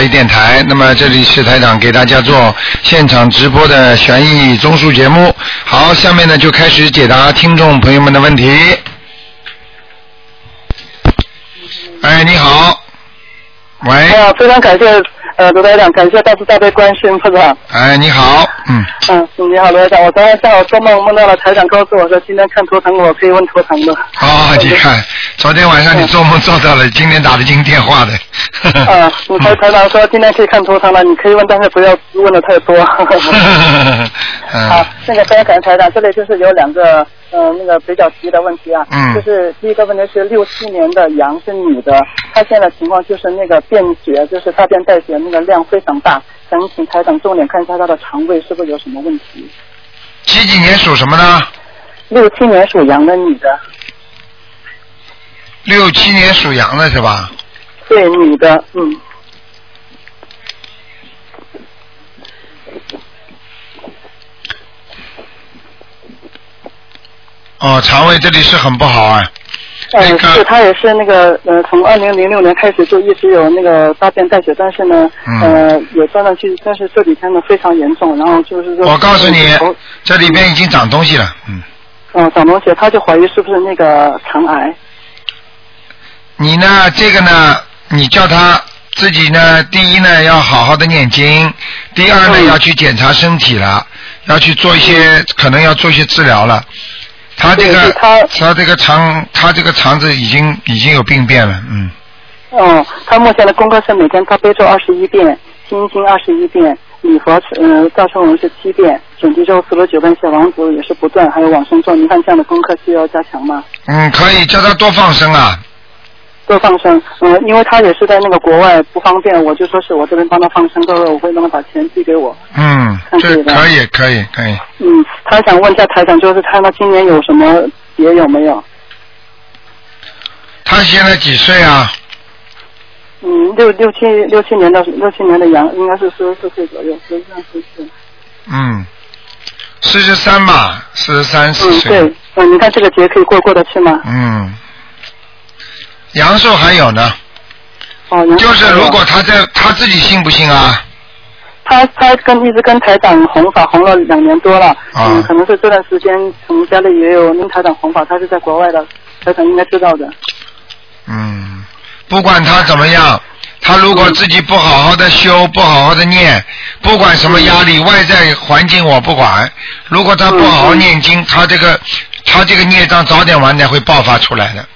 华语电台。那么这里是台长给大家做现场直播的悬疑综述节目。好，下面呢就开始解答听众朋友们的问题。哎，你好，喂，哎呀，非常感谢呃罗台长，感谢大慈大悲观世音菩萨。哎，你好，嗯，嗯，你好罗台长，我昨天下午做梦梦到了台长告诉我说今天看图腾我可以问图腾的。哦，你看，昨天晚上你做梦做到了，今天打得进电话的。啊，你台台长说今天可以看图腾了，你可以问，但是不要问的太多。嗯好，那个非常感谢台长，这里就是有两个呃那个比较急的问题啊，嗯就是第一个问题是六七年的羊是女的，她现在情况就是那个便血，就是大便带血那个量非常大，想请台长重点看一下他的肠胃是不是有什么问题。几几年属什么呢？六七年属羊的女的，六七年属羊的是吧？对，女的，嗯，哦，肠胃这里是很不好啊。呃，那个是他也是那个呃，从二零零六年开始就一直有那个大便带血，但是呢，嗯呃，有断断续续，但是这几天呢非常严重，然后就是说，我告诉你，这里边已经长东西了，嗯。嗯，长东西，他就怀疑是不是那个肠癌。你呢，这个呢，你叫他自己呢，第一呢要好好的念经，第二呢、嗯要去检查身体了，要去做一些可能要做一些治疗了。他这个他他这个肠他这个肠子已经已经有病变了，嗯。嗯，他目前的功课是每天他背诵二十一遍，心经二十一遍，礼佛呃大乘文是七遍，准提咒四十九遍，小王子也是不断，还有往生咒，你看这样的功课需要加强吗？嗯，可以叫他多放生啊。多放生，嗯，因为他也是在那个国外不方便，我就说是我这边帮他放生，到时候我会让他把钱寄给我。嗯，这可以可以可以。嗯，他想问一下台长，就是看他今年有什么节有没有？他现在几岁啊？嗯，六六七六七年的六七年的羊，应该是四十四岁左右，十三十四。嗯，四十三吧，四十三四嗯，岁。对，嗯，你看这个节可以过过得去吗？嗯，阳寿还有呢，就是如果他在他自己信不信啊？他他跟一直跟台长弘法弘了两年多了，啊嗯，可能是这段时间我们家里也有跟台长弘法，他是在国外的，台长应该知道的。嗯，不管他怎么样，他如果自己不好好的修，不好好的念，不管什么压力，外在环境我不管，如果他不好好念经，他这个他这个孽障早点晚点会爆发出来的。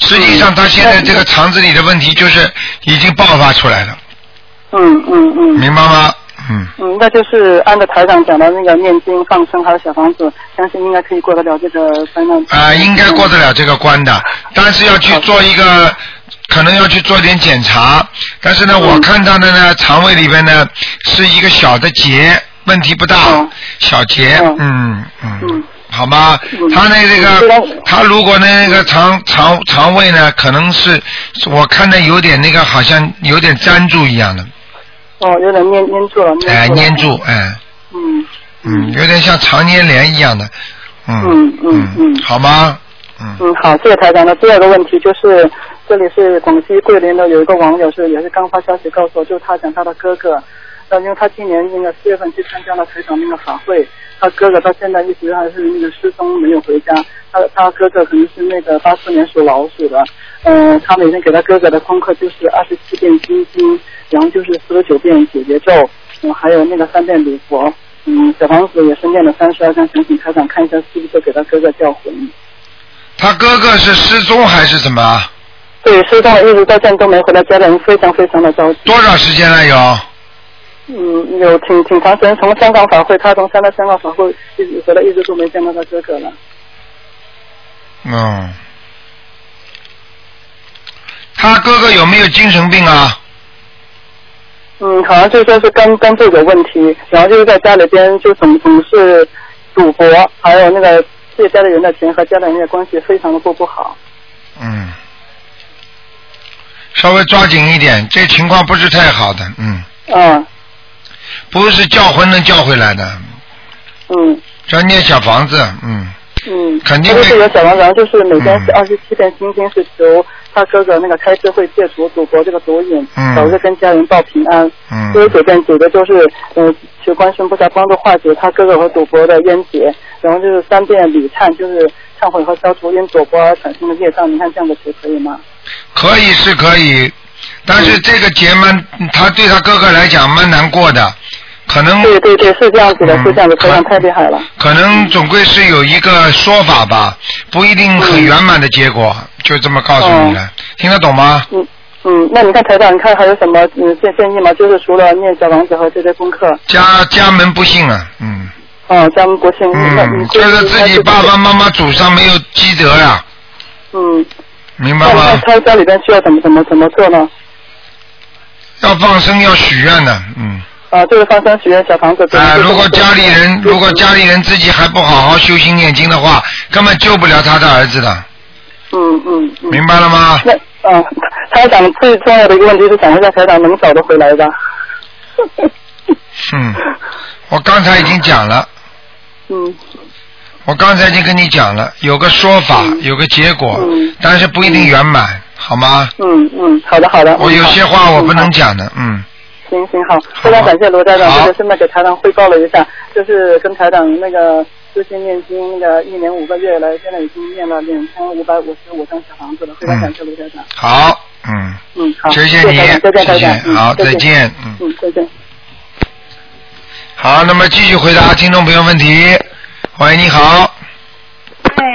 实际上，他现在这个肠子里的问题就是已经爆发出来了，嗯嗯嗯。明白吗？嗯，嗯，那就是按照台长讲的那个念经、放生还有小房子，相信应该可以过得了这个灾难。啊、应该过得了这个关的，但是要去做一个，可能要去做点检查。但是呢，我看到的呢，肠胃里边呢是一个小的结，问题不大，嗯。小结，嗯。嗯，好吗？嗯他那这个，他如果那个肠肠肠胃呢，可能是我看的有点那个，好像有点粘住一样的，哦，有点粘粘住了。哎，粘住，哎，嗯嗯，有点像肠粘连一样的，嗯嗯嗯嗯好吗？嗯嗯，好，谢谢台长。那第二个问题就是，这里是广西桂林的有一个网友是也是刚发消息告诉我，就是他讲他的哥哥，呃，因为他今年那个四月份去参加了台长那个法会，他哥哥到现在一直还是那个失踪没有回家，他他哥哥可能是那个八四年属老鼠的，嗯、他每天给他哥哥的功课就是二十七遍心经，然后就是四十九遍解结咒，嗯，还有那个三遍礼佛，嗯，小房子也是念了三十二张，想请台长看一下是不是给他哥哥叫魂。他哥哥是失踪还是怎么？对，失踪了，一直到现在都没回来，家里人非常非常的着急。多少时间了有？嗯，有挺挺长时间，从香港法会，他从参加香港法会一直回来，一直都没见到他哥哥了。嗯，他哥哥有没有精神病啊？嗯，好像就说是肝肝部有问题，然后就是在家里边就总总是赌博，还有那个借家里人的钱和家里人的关系非常的不不好。嗯，稍微抓紧一点，这情况不是太好的，嗯，嗯不是叫魂能叫回来的，嗯。要念小房子，嗯，嗯，肯定会他就是有小房，然后就是每天是嗯。二十七遍心经，是求他哥哥那个开智慧戒除赌博这个毒瘾，嗯。早日跟家人报平安。嗯。所以这边几个就是呃求观世音菩萨帮助化解他哥哥和赌博的冤结，然后就是三遍礼忏，就是忏悔和消除因赌博而产生的业障。你看这样的求可以吗？可以是可以，但是这个结蛮，他对他哥哥来讲蛮难过的，可能对对对，是这样子的，嗯是这样子，可台长太厉害了。可能总归是有一个说法吧，不一定很圆满的结果，就这么告诉你了，听得懂吗？嗯嗯，那你看台长，你看还有什么嗯建建议吗？就是除了念小王子和这些功课，家家门不幸啊，嗯哦，咱们国庆，那你嗯，就是自己爸爸妈妈祖上没有积德呀、嗯，明白吗？他家里边需要怎么怎么怎么做呢？要放生要许愿的，嗯。啊，就是放生许愿小房子。对啊、如果家里人如果家里人自己还不好好修心念经的话，根本救不了他的儿子的，嗯嗯嗯。明白了吗？那嗯，台长最重要的一个问题是想问一下台长能找得回来吧？嗯，我刚才已经讲了，嗯我刚才已经跟你讲了，有个说法，有个结果，嗯但是不一定圆满，好吗？嗯嗯，好的好的。我有些话我不能讲。讲的，嗯，行行好，非常感谢罗台长，好。这个顺便给台长汇报了一下，就是跟台长那个最近念经那个一年五个月来，现在已经念了两千五百五十五张小房子了，非常感谢罗台长。好，嗯，嗯，好，谢谢你。再见好再再见。嗯。嗯，再见。好，那么继续回答听众朋友问题。喂，你好，哎，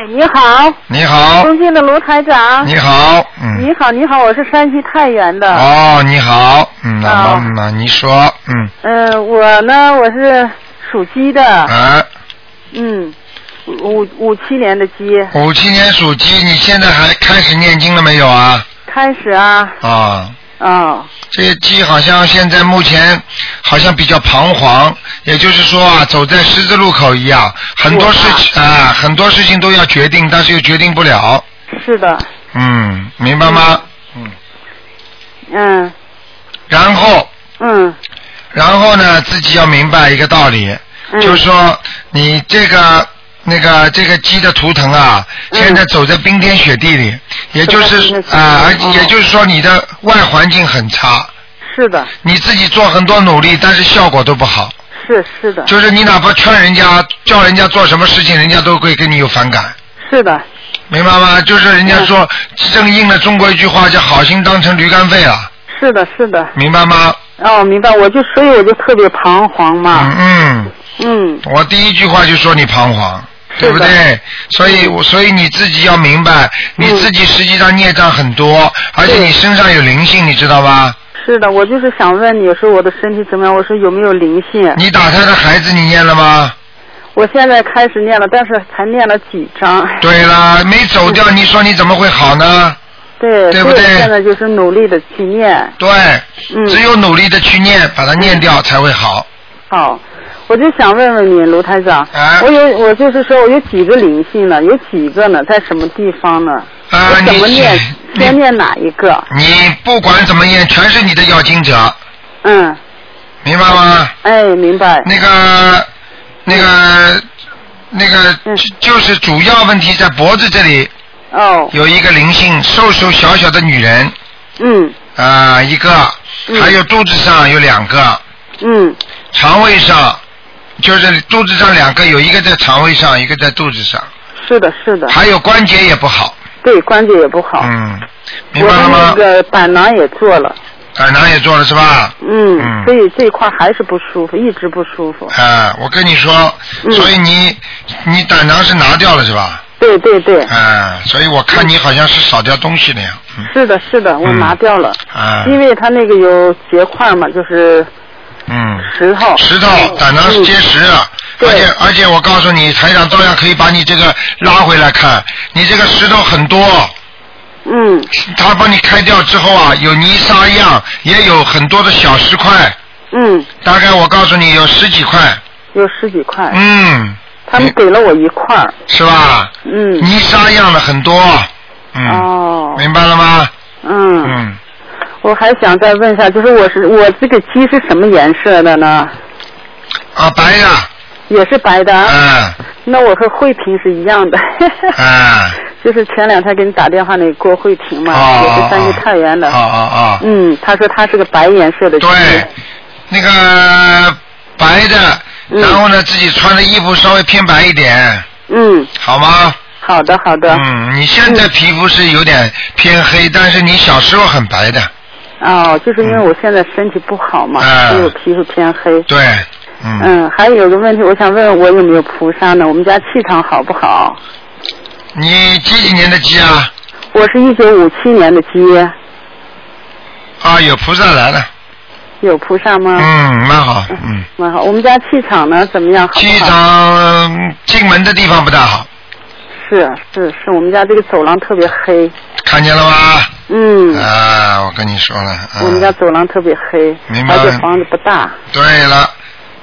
你好，你好，尊敬的卢台长。你好，嗯，你好，你好，我是山西太原的。哦，你好，嗯，那啊那你说，嗯，嗯、我呢，我是属鸡的，啊，嗯，五五七年的鸡，五七年属鸡，你现在还开始念经了没有啊？开始啊，啊，哦，这些鸡好像现在目前好像比较彷徨，也就是说啊，走在十字路口一样，很多事情啊，很多事情都要决定，但是又决定不了，是的，嗯，明白吗？嗯，嗯。然后，嗯。然后呢，自己要明白一个道理，嗯，就是说你这个那个这个鸡的图腾啊，嗯。现在走在冰天雪地里，也就是啊，也就是说你的外环境很差，是的，你自己做很多努力，但是效果都不好。是是的，就是你哪怕劝人家叫人家做什么事情，人家都会跟你有反感，是的，明白吗？就是人家说正应了中国一句话叫“好心当成驴肝肺”啊，是的，是的，明白吗？哦，明白，我就所以我就特别彷徨嘛，嗯嗯，嗯。我第一句话就说你彷徨。对不对？所以，我所以你自己要明白，你自己实际上孽障很多，而且你身上有灵性，你知道吧？是的，我就是想问你，说我的身体怎么样？我说有没有灵性？你打胎的孩子你念了吗？我现在开始念了，但是才念了几章。对了，没走掉，你说你怎么会好呢？对，对不对现在就是努力的去念。对，嗯，只有努力的去念，把它念掉才会好。好，我就想问问你，卢台长，啊我有我就是说我有几个灵性呢？有几个呢？在什么地方呢？啊我怎么念？先念哪一个？你不管怎么念，全是你的要经者，嗯，明白吗？哎，明白。那个，那个，那个，嗯就就是主要问题在脖子这里哦，有一个灵性，瘦瘦小小的女人嗯啊、一个，嗯还有肚子上有两个，嗯，肠胃上就是肚子上两个，有一个在肠胃上，一个在肚子上，是的，是的，还有关节也不好，对，关节也不好。嗯，明白了吗？那个胆囊也做了，胆囊也做了是吧？嗯，嗯所以这一块还是不舒服，一直不舒服。啊，我跟你说，嗯所以你你胆囊是拿掉了是吧？对对对，啊，所以我看你好像是少掉东西了呀。嗯是的，是的，我嗯拿掉了，啊，因为它那个有结块嘛，就是嗯，石头。石头胆囊是结石了，而且而且我告诉你，台长照样可以把你这个拉回来看，你这个石头很多，嗯，他帮你开掉之后啊，有泥沙样，也有很多的小石块，嗯，大概我告诉你有十几块，有十几块，嗯，他们给了我一块儿，是吧？嗯，泥沙样的很多，嗯，哦，明白了吗？嗯，嗯，我还想再问一下，就是我是我这个鸡是什么颜色的呢？啊，白的，也是白的，嗯那我和慧萍是一样的，嗯，就是前两天给你打电话那个郭慧婷嘛，啊也是山西太原的。啊啊啊！嗯，她说她是个白颜色的鸡。对，那个白的，嗯然后呢，自己穿的衣服稍微偏白一点，嗯，好吗？好的好的。嗯，你现在皮肤是有点偏黑，但是你小时候很白的，哦，就是因为我现在身体不好嘛，嗯所以我皮肤偏黑。对，嗯，嗯，还有个问题，我想问问我有没有菩萨呢？我们家气场好不好？你几几年的鸡啊？我是一九五七年的鸡，啊，有菩萨来了，有菩萨吗？嗯，蛮好，嗯，蛮好。我们家气场呢怎么样？好好气场进门的地方不大好，是是是，我们家这个走廊特别黑。看见了吗？嗯，啊，我跟你说了，嗯我们家走廊特别黑，明白而且房子不大。对了，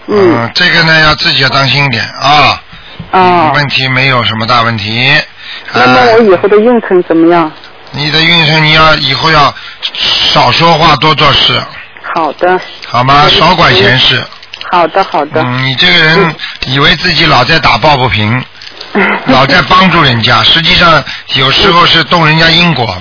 嗯这个呢要自己要当心一点啊。哦，问题没有什么大问题。那么我以后的运程怎么样？你的运程你要以后要少说话，多做事，好的，好吗？少管闲事。好的，好的。嗯，你这个人以为自己老在打抱不平，老在帮助人家，实际上有时候是动人家因果。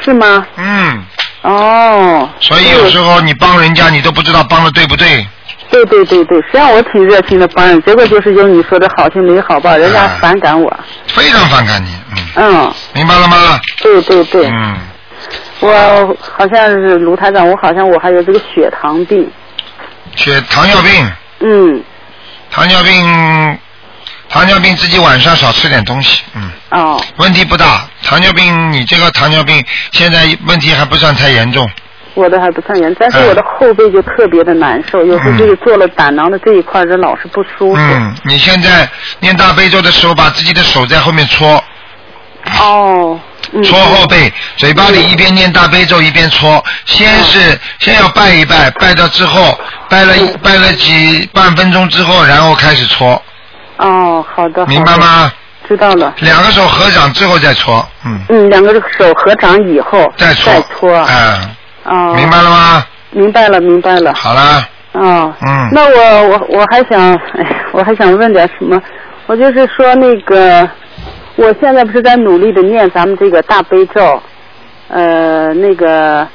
是吗？嗯，哦。所以有时候你帮人家，你都不知道帮的对不对。对对对对，实际上我挺热心的帮人，结果就是有你说的好心没好报，人家反感我。非常反感你，嗯，嗯，明白了吗？对对对，嗯，我好像是卢台长，我好像我还有这个血糖病。血糖尿病，嗯，糖尿病，糖尿病自己晚上少吃点东西，嗯，哦，问题不大。糖尿病，你这个糖尿病现在问题还不算太严重，我的还不算严，但是嗯我的后背就特别的难受，有时候就是做了胆囊的这一块儿，人老是不舒服。嗯，你现在念大悲咒的时候，把自己的手在后面搓，哦，嗯，搓后背，嘴巴里一边念大悲咒一边搓。先是先要拜一拜，拜到之后，拜了一拜了几半分钟之后，然后开始搓，哦，好的，明白吗？知道了。两个手合掌之后再搓，嗯，嗯，两个手合掌以后再搓，再搓。嗯，哦，明白了吗？明白了，明白了。好了，哦，嗯那我我我还想，哎，我还想问点什么？我就是说那个，我现在不是在努力的念咱们这个大悲咒，呃，那个，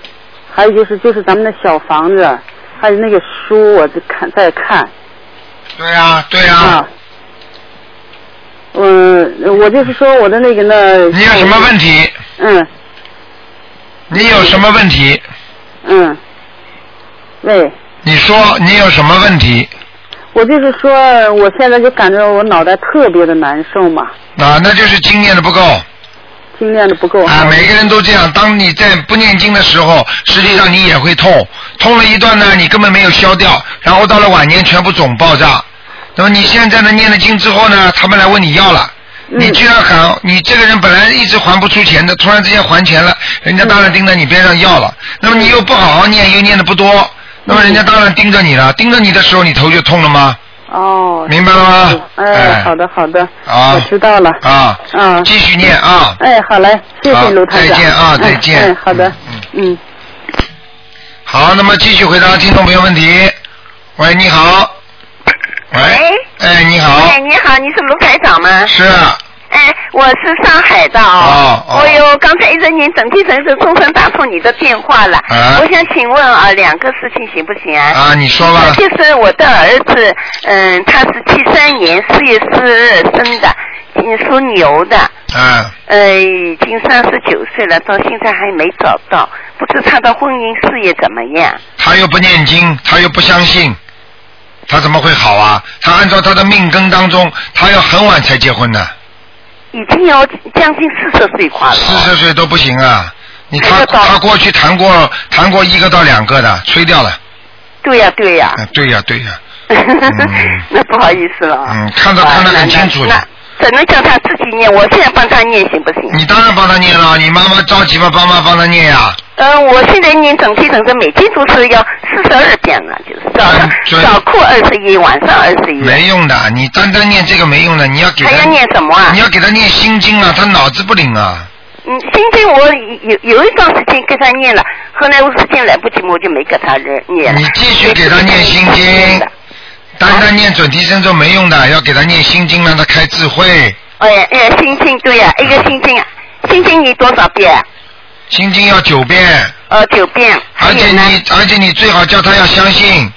还有就是就是咱们的小房子，还有那个书，我在看在看对呀、对呀、啊。嗯，我就是说我的那个呢。你有什么问题？嗯你有什么问题？嗯，喂。你说你有什么问题？我就是说，我现在就感觉我脑袋特别的难受嘛，啊，那就是经验的不够。经验的不够。啊，每个人都这样。当你在不念经的时候，实际上你也会痛，痛了一段呢，你根本没有消掉，然后到了晚年全部总爆炸。那么你现在呢，念了经之后呢，他们来问你要了。嗯你居然喊你这个人本来一直还不出钱的，突然之间还钱了，人家当然盯着你边上要了。那么你又不好好念，又念的不多，那么人家当然盯着你了。盯着你的时候，你头就痛了吗？哦。明白了吗？哎，好的好的，啊我知道了。啊，啊。继续念啊。哎，好嘞，谢好谢卢台长。再见啊哎再见哎，好的，嗯嗯。好，那么继续回答听众朋友问题。喂，你好。喂。哎，你好。哎，你好，你是卢排长吗？是。哎，我是上海的哦哦我有刚才一直您整体城市充分打通你的电话了。啊我想请问啊，两个事情行不行啊？啊，你说吧。就是我的儿子，嗯，他是七三年四月四日生的，嗯属牛的。嗯，呃，已经三十九岁了，到现在还没找到，不知他的婚姻事业怎么样？他又不念经，他又不相信，他怎么会好啊？他按照他的命根当中，他要很晚才结婚呢，已经要将近四十岁快了。四十岁都不行啊！你他他过去谈过谈过一个到两个的，吹掉了。对呀、对呀、啊，对呀对呀，那不好意思了。嗯，看到看得很清楚的。那只能叫他自己念，我现在帮他念行不行？你当然帮他念了，你妈妈着急吗？帮忙帮他念呀、嗯，我现在念整体整个每天都是要四十二遍了，就是早上准早课二十一，晚上二十一。没用的，你单单念这个没用的，你要给他还要念什么啊你要给他念心经啊，他脑子不灵啊。嗯，心经我有有一段时间给他念了，后来我时间来不及，我就没给他念了。你继续给他念心经，单单念准提神咒没用的，要给他念心经，让他开智慧。哎哎，心经对呀、一个心经啊，心经你多少遍？心经要九遍，呃，九遍。还而且呢？你而且你最好叫他要相信，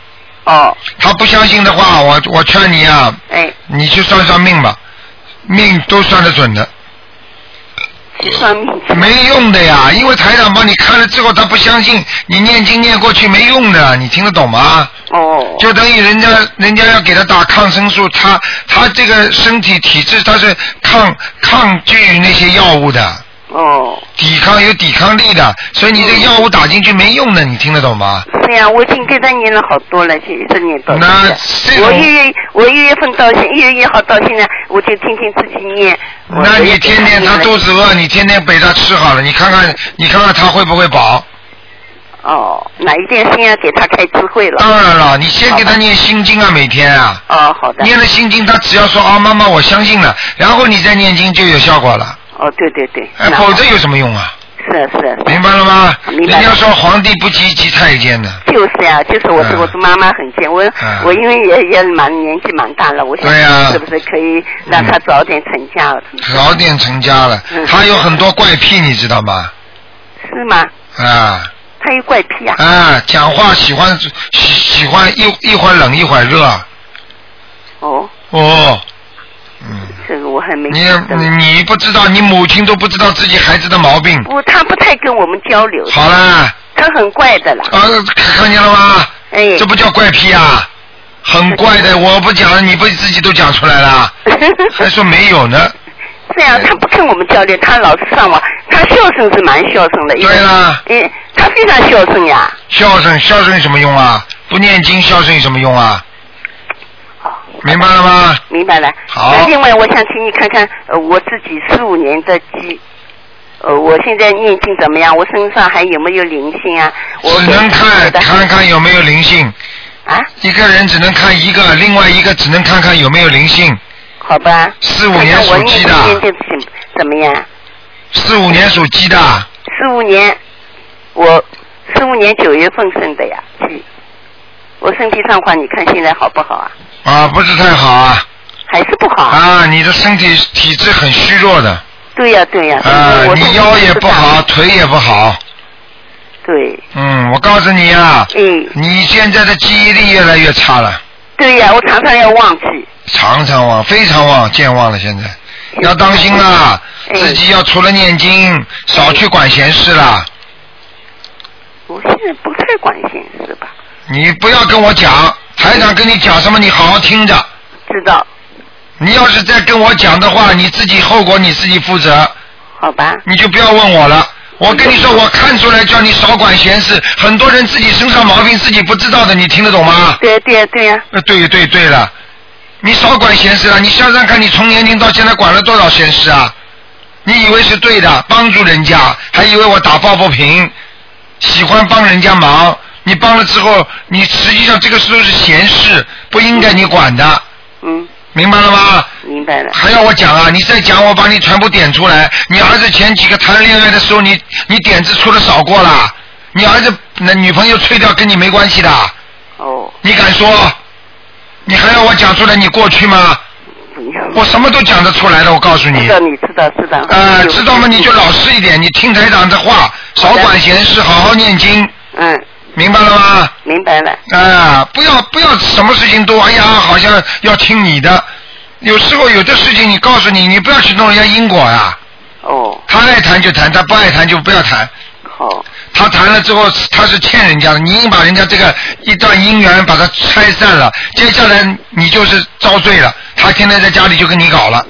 哦，他不相信的话，我我劝你啊，哎，你去算算命吧，命都算得准的。去算命去。没用的呀，因为台长帮你看了之后，他不相信你念经念过去没用的，你听得懂吗？哦。就等于人家人家要给他打抗生素，他他这个身体体质他是抗抗拒那些药物的，哦，抵抗有抵抗力的，所以你这个药物打进去没用的，你听得懂吗？对呀，我已经给他念了好多了，就一直念到现那在。这我一月我一月份到现一月一号到现在，我就天天自己念。那你天天他肚子饿，你天天给他吃好了，你看看你看看他会不会饱？哦，那一定先要给他开智慧了。当然了，你先给他念心经啊，每天啊。哦，好的。念了心经，他只要说啊，妈妈，我相信了，然后你再念经就有效果了，哦，对对对。哎，否则有什么用啊？是啊是啊。明白了吗？明白人家说皇帝不急急太监呢，就是呀、就是我是、嗯我是妈妈很贱，我、嗯我因为也也蛮年纪蛮大了，我想对呀是不是可以让他早点成家了？早点成家了嗯。他有很多怪癖，你知道吗？是吗？啊她有怪癖啊？啊，讲话喜欢喜喜欢一一会儿冷一会儿热。哦，哦，嗯，这个我还没你你你不知道，你母亲都不知道自己孩子的毛病。不，他不太跟我们交流，好了，他很怪的啦。啊，看见了吗？哎，这不叫怪癖啊，很怪的。我不讲了，你不自己都讲出来了，还说没有呢？这样，她不跟我们交流，他老是上网，他孝顺是蛮孝顺的。对啦，哎，她非常孝顺呀。孝顺孝顺有什么用啊？不念经孝顺有什么用啊？好，明白了吗？明白了。好那另外，我想请你看看，呃，我自己四五年的鸡，呃，我现在念经怎么样？我身上还有没有灵性啊？我只能看看看有没有灵性。啊，一个人只能看一个，另外一个只能看看有没有灵性。好吧。四五年属鸡的看看我念的怎怎么样？四五年属鸡的，四五年，我十五年九月份生的呀，鸡。我身体状况，你看现在好不好啊？啊，不是太好啊还是不好？啊！你的身体体质很虚弱的对呀、对呀、啊，你腰也不好，。腿也不好。对，嗯，我告诉你啊，嗯，你现在的记忆力越来越差了，对呀、我常常要忘记。常常忘，非常忘，健忘了。现在要当心啦，哎自己要除了念经，少去管闲事啦。我现在不太管闲事吧？你不要跟我讲，台长跟你讲什么，你好好听着。知道，你要是再跟我讲的话，你自己后果你自己负责，好吧？你就不要问我了。我跟你说，我看出来叫你少管闲事，很多人自己身上毛病自己不知道的，你听得懂吗？对呀、对呀、对呀、呃，对对对了，你少管闲事了。你想想看，你从年轻到现在管了多少闲事啊？你以为是对的，帮助人家，还以为我打抱不平，喜欢帮人家忙。你帮了之后，你实际上这个时候是闲事，不应该你管的，嗯，明白了吗？明白了。还要我讲啊？你再讲，我把你全部点出来。你儿子前几个谈恋爱的时候，你你点子出的少过了。你儿子那女朋友吹掉跟你没关系的，哦，你敢说？你还要我讲出来你过去吗？我什么都讲得出来的，我告诉你知。道，你知道，知道。呃，知道吗？你就老实一点，你听台长的话，少管闲事，好好念经，嗯，明白了吗？明白了。啊、不要不要什么事情都哎呀，好像要听你的。有时候有的事情，你告诉你，你不要去弄人家因果呀、哦，他爱谈就谈，他不爱谈就不要谈。好，他谈了之后，他是欠人家的，你已经把人家这个一段姻缘把它拆散了，接下来你就是遭罪了。他天天在家里就跟你搞了，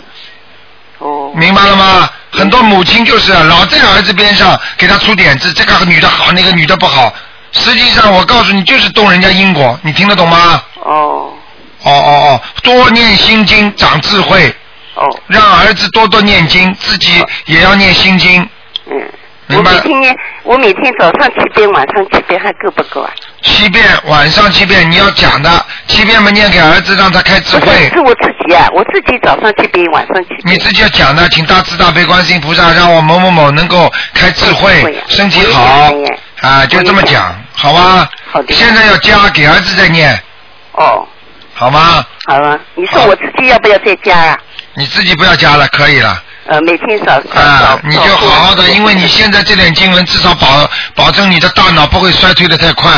哦，明白了吗？很多母亲就是啊老在儿子边上给他出点子，这个女的好，那个女的不好。实际上，我告诉你，就是动人家因果，你听得懂吗？哦，哦哦哦，多念心经长智慧，哦，让儿子多多念经，自己也要念心经。嗯。我每天，我每天早上七遍，晚上七遍，还够不够啊？七遍，晚上七遍，你要讲的，七遍嘛念给儿子，让他开智，慧。是我自己啊，我自己早上七遍，晚上七遍。你自己要讲的，请大慈大悲观世音菩萨让我某某某能够开智慧身体好啊，就这么讲，好吧？好的现在要加给儿子再念，哦，好吗？好了，你说我自己要不要再加啊？你自己不要加了，可以了。呃，每天少少啊，你就好好的，因为你现在这点经文至少保保证你的大脑不会衰退的太快，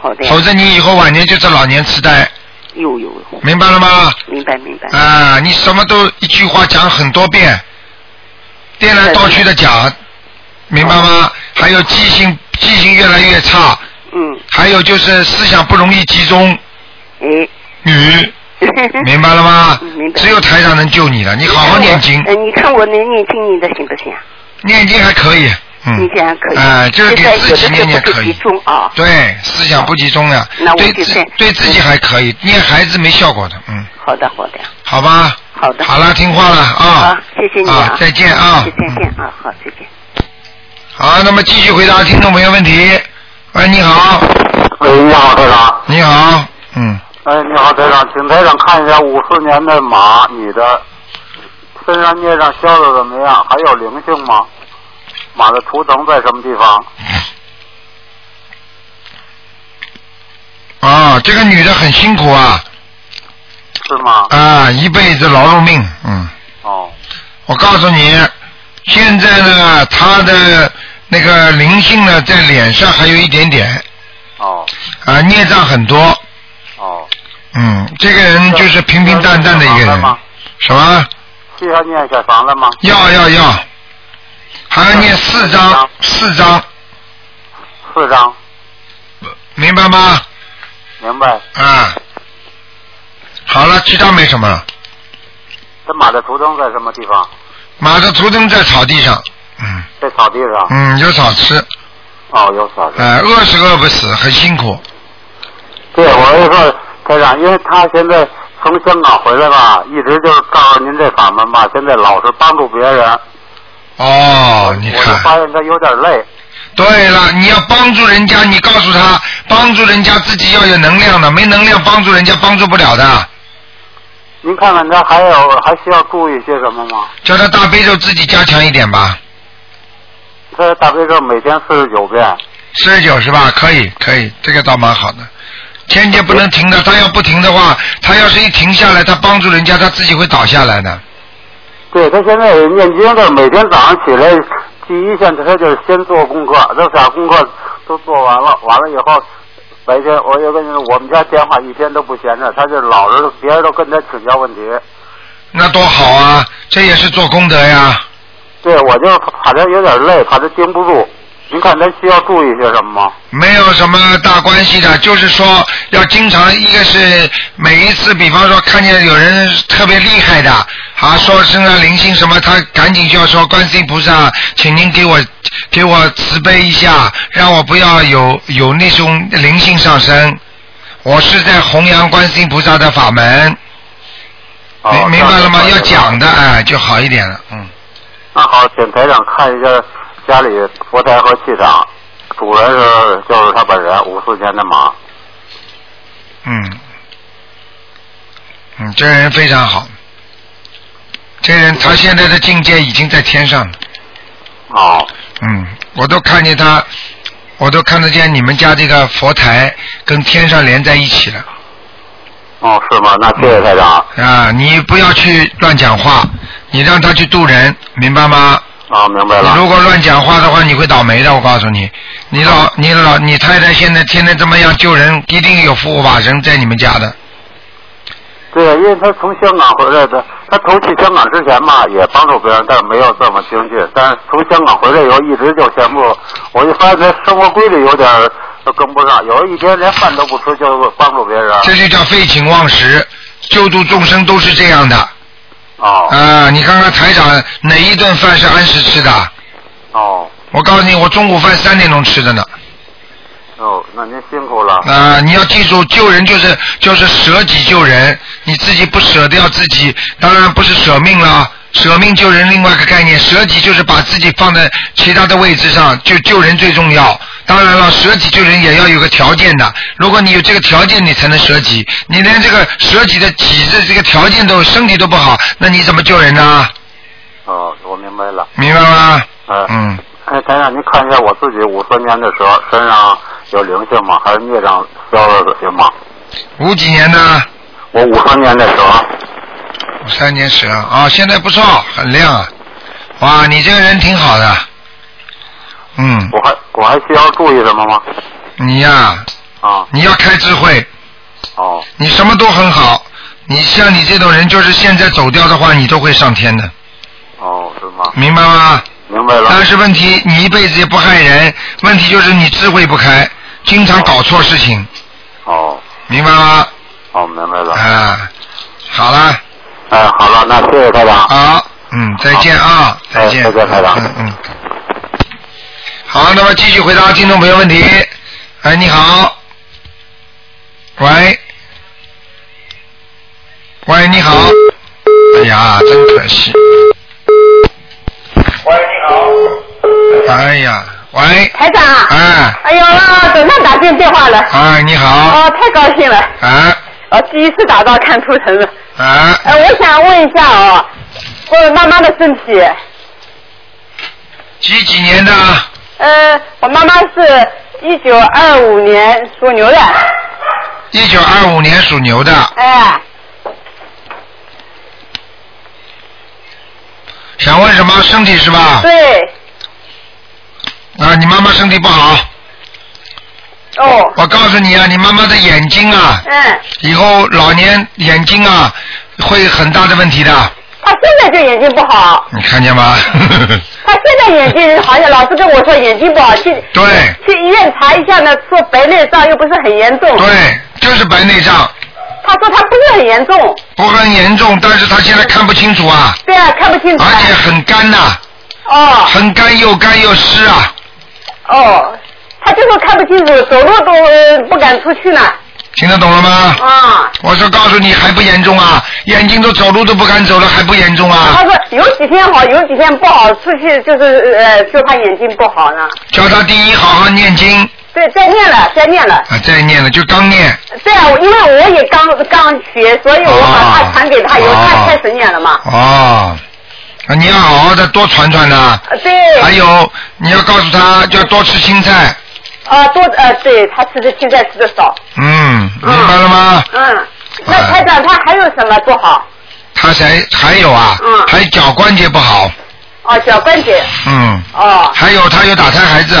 好的，否则你以后晚年就是老年痴呆，有有，明白了吗？明白明白。啊，你什么都一句话讲很多遍，颠来倒去的讲，明白吗？还有记性记性越来越差，嗯，还有就是思想不容易集中，哎，女，明白了吗嗯明？白只有台长能救你了，你好好念经，呃，你看我能念经念的行不行啊？念经还可以，嗯念，经还可以。哎就是给自己念念可以集中啊。对，思想不集中呀，那我对自就在对自己还可以，念孩子没效果的，嗯，好的好的，好吧，好的。好了，听话了啊好啊，，谢谢你啊，再见啊再见啊，好，再见。好，那么继续回答听众朋友问题。喂，你好，喂，你好，台长。你好，嗯，哎，你好，台长，请台长看一下五四年的马女的身上孽障消的怎么样？还有灵性吗？马的图腾在什么地方？啊，这个女的很辛苦啊，是吗？啊，一辈子劳碌命，嗯，哦，我告诉你，现在呢，她的那个灵性呢，在脸上还有一点点，哦，啊，孽障很多，哦。嗯，这个人就是平平淡淡的一个人，什么？需要念小房子吗？要要要，还要念四张，四张，四张，明白吗？明白。啊，好了，其他没什么了。这马的图腾在什么地方？马的图腾在草地上，嗯在草地上。嗯，有草吃，哦，有草地。呃，饿是饿不死，很辛苦。对，我就说台长，因为他现在从香港回来吧，一直就是告诉您这法门吧，现在老是帮助别人。哦，你我就看，发现他有点累。对了，你要帮助人家，你告诉他，帮助人家自己要有能量的，没能量帮助人家帮助不了的。您看看他还有还需要注意些什么吗？叫他大悲咒自己加强一点吧，这大悲咒每天四十九遍。四十九是吧？可以，可以，这个倒蛮好的。天天不能停的，他要不停的话，他要是一停下来，他帮助人家，他自己会倒下来的。对他现在念经的，每天早上起来第一件他就是先做功课，这啥功课都做完了，完了以后白天我就跟你说，我们家电话一天都不闲着，他就老是别人都跟他请教问题。那多好啊！这也是做功德呀。对，我就怕他有点累，怕他盯不住。您看他需要注意些什么吗？没有什么大关系的，就是说要经常，一个是每一次，比方说看见有人特别厉害的，啊，说身上灵性什么，他赶紧就要说观世音菩萨，请您给我给我慈悲一下，让我不要有有那种灵性上升。我是在弘扬观世音菩萨的法门，哦明明白了吗？要讲的，哎，就好一点了，嗯。那好，请台长看一下家里佛台和气场，主人是就是他本人，五四年的马。嗯，嗯，这人非常好，这人他现在的境界已经在天上了。哦，嗯，我都看见他，我都看得见你们家这个佛台跟天上连在一起了。哦，是吗？那谢谢台长。啊，你不要去乱讲话，你让他去渡人，明白吗？啊，明白了。你如果乱讲话的话，你会倒霉的。我告诉你，你老你老你太太现在天天这么样救人，一定有护法神在你们家的。对，因为他从香港回来的，他头去香港之前嘛，也帮助别人，但是没有这么精进。但是从香港回来以后，一直就羡慕，我就发现他生活规律有点都跟不上，有一天连饭都不吃就帮助别人。这就叫废寝忘食，救度众生都是这样的。哦啊，你看看台长哪一顿饭是按时吃的？哦我告诉你，我中午饭三点钟吃的呢。哦，那您辛苦了。啊，你要记住，救人就是就是舍己救人，你自己不舍掉自己，当然不是舍命了。舍命救人，另外一个概念，舍己就是把自己放在其他的位置上，就救人最重要。当然了，舍己救人也要有个条件的，如果你有这个条件，你才能舍己。你连这个舍己的己的这个条件都身体都不好，那你怎么救人呢？哦，我明白了。明白吗？嗯。嗯，哎，台长，您看一下我自己五三年的时候身上有灵性吗？还是孽障消了的行吗？五几年的，我五三年的时候，五三年蛇啊，现在不错，很亮啊。哇，你这个人挺好的。嗯，我还我还需要注意什么吗？你呀、啊，你要开智慧，哦你什么都很好。你像你这种人，就是现在走掉的话，你都会上天的，哦，是吗？明白吗？明白了。但是问题，你一辈子也不害人，问题就是你智慧不开，经常搞错事情，哦明白吗？哦，明白了。啊，好了，哎，好了，那谢谢台长。好，嗯，再见啊，再见，哎再见台长嗯嗯。好，那么继续回答听众朋友问题。哎，你好，喂，喂，你好，哎呀，真可惜。喂，你好。哎呀，喂，台长，哎，哎呦，总算打进电话了，哎，你好，哦，太高兴了，哎，哦，第一次打到看图腾了。哎，哎，我想问一下哦，问妈妈的身体，几几年的？呃，我妈妈是一九二五年属牛的，一九二五年属牛的，哎，想问什么？身体是吧？对，啊，你妈妈身体不好。哦，我告诉你啊，你妈妈的眼睛啊，嗯，以后老年眼睛啊会很大的问题的，她现在就眼睛不好，你看见吗？他现在眼睛好像老是跟我说眼睛不好，去对。去医院查一下呢，说白内障又不是很严重，对，就是白内障，他说他不是很严重，不很严重，但是他现在看不清楚啊，对啊，看不清楚啊，而且很干呐、哦。很干又干又湿啊，哦，他就说看不清楚，走路都呃不敢出去呢，听得懂了吗？啊。我说告诉你还不严重啊，眼睛都走路都不敢走了，还不严重啊他？说有几天好，有几天不好，出去就是呃，就他眼睛不好呢。叫他第一好好念经对，再念了，再念了。啊，再念了就刚念，对啊，因为我也刚刚学，所以我把它传给他，以后哦他开始念了嘛。哦，啊你要好好的多传传呐。呃对。还有你要告诉他，就要多吃青菜。啊，多呃，对他吃的青菜吃的少。嗯，明白了吗？嗯。那台长他还有什么不好？他还还有啊，嗯还脚关节不好，哦，脚关节。嗯，哦，还有他有打胎孩子，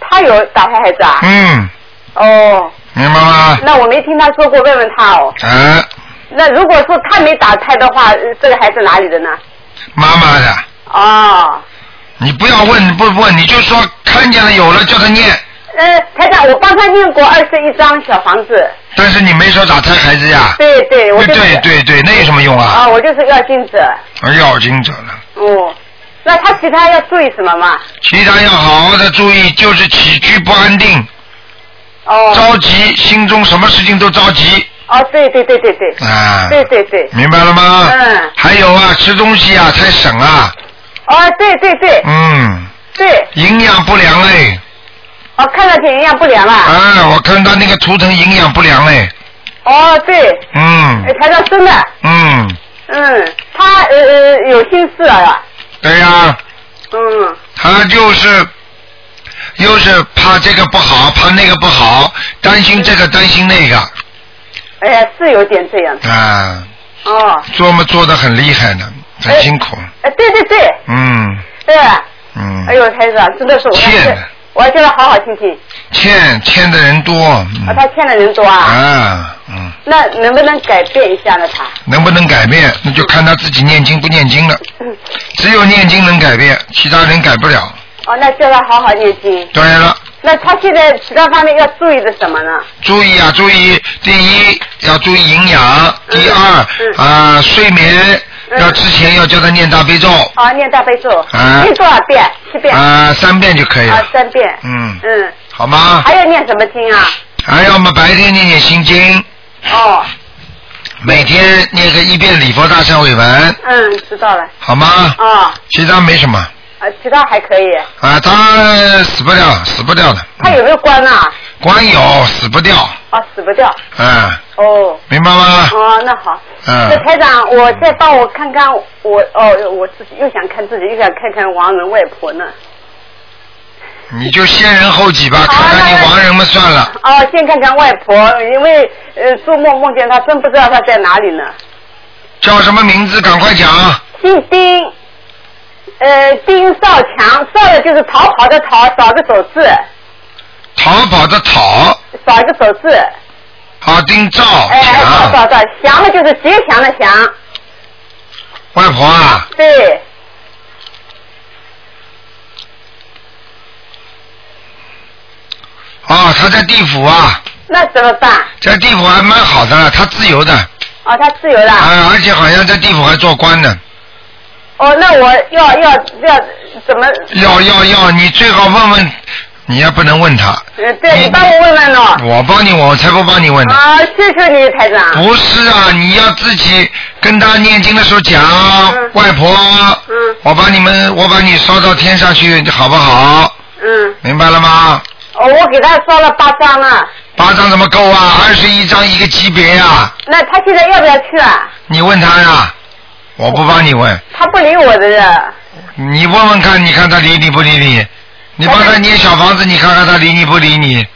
他有打胎孩子啊？嗯，哦，明白吗？那我没听他说过，问问他哦。嗯，那如果说他没打胎的话，呃这个孩子哪里的呢？妈妈的，哦。你不要问不问，你就说看见了有了叫他念，呃，台长，我帮他念过二十一张小房子。但是你没说打胎孩子呀？对对，我就是。对对对，那有什么用啊？啊，我就是要金子。要经者了，哦，那他其他要注意什么吗？其他要好好的注意，就是起居不安定，哦。着急，心中什么事情都着急哦，对对对对对。啊。对对对。明白了吗？嗯。还有啊，吃东西啊太省啊，哦，对对对。嗯，对。营养不良嘞。哦，看到挺营养不良了。啊，我看到那个图腾营养不良嘞。哦，对。嗯呃台长真的，嗯，嗯，他呃呃有心事了。对呀、嗯。他就是又是怕这个不好，怕那个不好，担心这个担心那个哎呀，是有点这样。啊，哦。做嘛做的很厉害的，很辛苦，哎，对对对，嗯对。嗯哎，呦，台长，真的是我欠叫我要叫他好好听听。欠欠的人多，啊，嗯他欠的人多啊。啊，嗯，那能不能改变一下呢？他？能不能改变，那就看他自己念经不念经了，嗯。只有念经能改变，其他人改不了。哦，那叫他好好念经。对了，那他现在其他方面要注意的什么呢？注意啊，注意，第一要注意营养，第二嗯啊睡眠要之前要叫他念大悲咒，啊，念大悲咒。啊念多少遍？七遍。啊三遍就可以了啊，，三遍。嗯，嗯。好吗？还要念什么经啊？还要么白天念念心经，哦，每天念个一遍礼佛大忏悔文，嗯，知道了。好吗？啊，其他没什么啊，其他还可以。啊，他死不掉，死不掉的，他有没有关啊？光有死不掉，啊，死不掉。嗯，哦。明白吗？哦，那好。嗯那台长，我再帮我看看我哦，我自己又想看自己，又想看看亡人外婆呢。你就先人后己吧，看看你亡人们算了。哦，先看看外婆，因为呃做梦梦见她，真不知道她在哪里呢。叫什么名字？赶快讲。姓丁，呃，丁少强，少的就是逃跑的逃，少个手字，逃跑的逃，少一个手字。好，丁兆哎，少强，少少，祥的就是吉祥的祥，外婆啊，对，哦，他在地府啊，那怎么办？在地府还蛮好的，他自由的，哦，他自由的。啊，而且好像在地府还做官呢。哦，那我要要要怎么？要要要，你最好问问，你也不能问他，呃，对你帮我问问哦。我帮你，我才不帮你问呢。啊，谢谢你，台长。不是啊，你要自己跟他念经的时候讲，嗯外婆，嗯我把你们，我把你烧到天上去，好不好？嗯，明白了吗？哦，我给他烧了八张了，八张怎么够啊？二十一张一个级别呀、那他现在要不要去啊？你问他呀，我不帮你问，他不理我的人。你问问看，你看他理你不理你？你帮他捏小房子，你看看他理你不理你？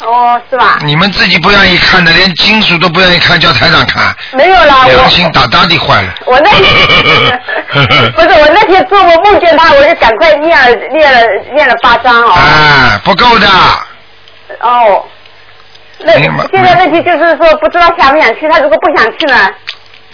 哦，是吧？你们自己不愿意看的，连金属都不愿意看，叫台长看，没有啦，良我心大大的坏了。我那天 不是我那天做梦梦见他，我就赶快念了念了念了八张哦。哎，不够的，哦，那现在问题就是说不知道想不想去，他如果不想去呢？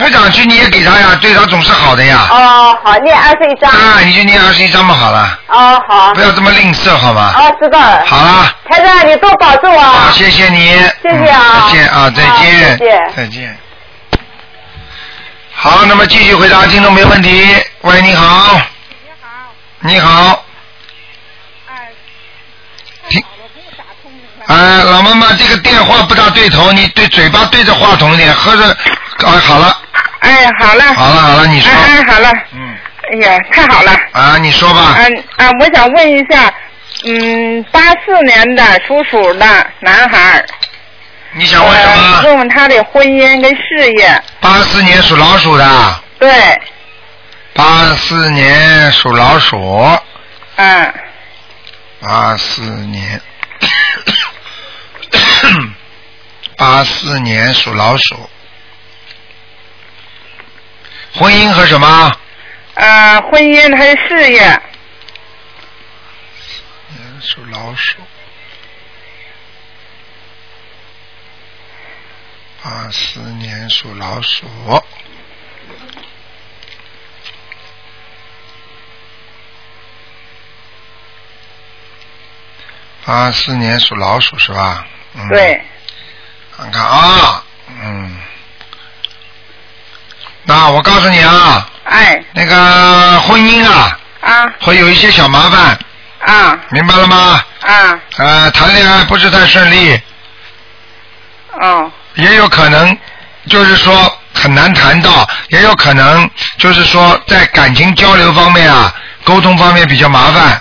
台长去你也给他呀，对他总是好的呀。哦，好，念二十一张。啊，你就念二十一张嘛，好了，哦，好不。要这么吝啬，好吗？哦，知道了。好了，台长，你多保重啊。好，谢谢你，谢谢啊嗯再见啊，再见，谢谢再见。好，那么继续回答听众没问题。喂，你好。你好。听。哎，老妈妈，这个电话不大对头，你对嘴巴对着话筒一点，喝着。啊，好了，哎，好了。好了，好了，你说。哎哎，好了。嗯。哎呀，太好了。啊，你说吧。嗯啊，我想问一下，嗯，八四年的属鼠的男孩儿。你想问什么呃问问他的婚姻跟事业。八四年属老鼠的。对。八四年属老鼠。嗯。八四年。八四年属老鼠。婚姻和什么？呃，婚姻还是事业？年属老鼠。八四年属老鼠。八四年属老鼠是吧？嗯。对。看看啊，嗯。那我告诉你啊，哎。那个婚姻啊，啊。会有一些小麻烦，啊。明白了吗？啊。呃，谈恋爱不是太顺利，哦。也有可能就是说很难谈到，也有可能就是说在感情交流方面啊，沟通方面比较麻烦，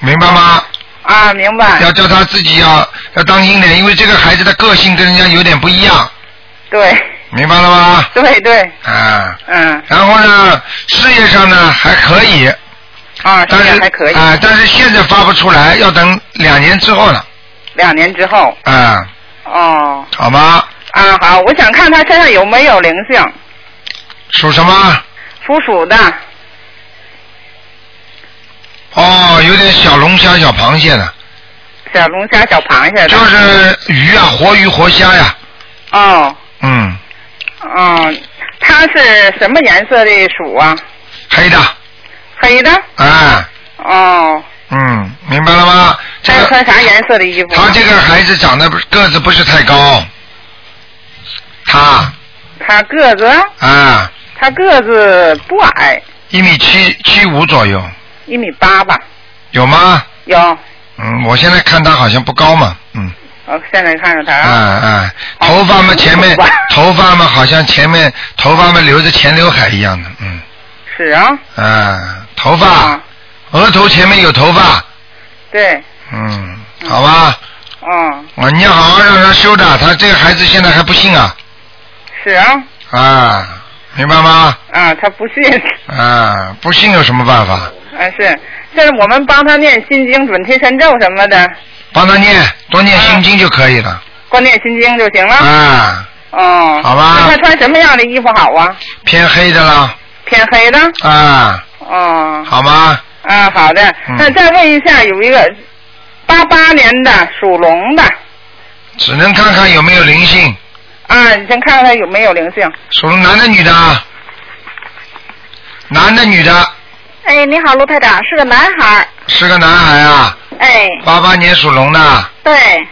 明白吗？啊，明白。要叫他自己要要当心点，因为这个孩子的个性跟人家有点不一样，对明白了吗？对对，啊，嗯然后呢，事业上呢还可以，啊，但是还可以。啊、但是现在发不出来，要等两年之后了，两年之后。啊、哦好吗？啊，好，我想看他身上有没有灵性，属什么？属鼠的。哦，有点小龙虾、小螃蟹的，小龙虾、小螃蟹的。就是鱼啊，活鱼、活虾呀，哦嗯，哦，它是什么颜色的鼠啊？黑的，黑的。啊，哦，嗯，明白了吗？这个他穿啥颜色的衣服啊？他这个孩子长得个子不是太高，他他个子，啊，他个子不矮，一米七七五左右，一米八吧，有吗？有。嗯，我现在看他好像不高嘛，嗯，我现在看着他啊。啊。啊，头发嘛前面，头发嘛好像前面头发嘛留着前刘海一样的，嗯，是啊。嗯，头发。啊，额头前面有头发，对，嗯，好吧，嗯，啊，你要好好让他修的，他这个孩子现在还不信啊，是啊，啊，明白吗？啊，他不信，啊，不信有什么办法？啊是，这是我们帮他念心经、准提神咒什么的，帮他念，多念心经就可以了。光念心经就行了。啊，哦。好吧那他穿什么样的衣服好啊？偏黑的了偏黑的。啊，哦。好吗？啊，好的。嗯那再问一下，有一个八八年的属龙的只能看看有没有灵性，啊，你先看看有没有灵性。属龙男的女的啊？男的女的？哎，你好，卢台长，是个男孩儿。是个男孩啊，哎，八八年属龙的，对，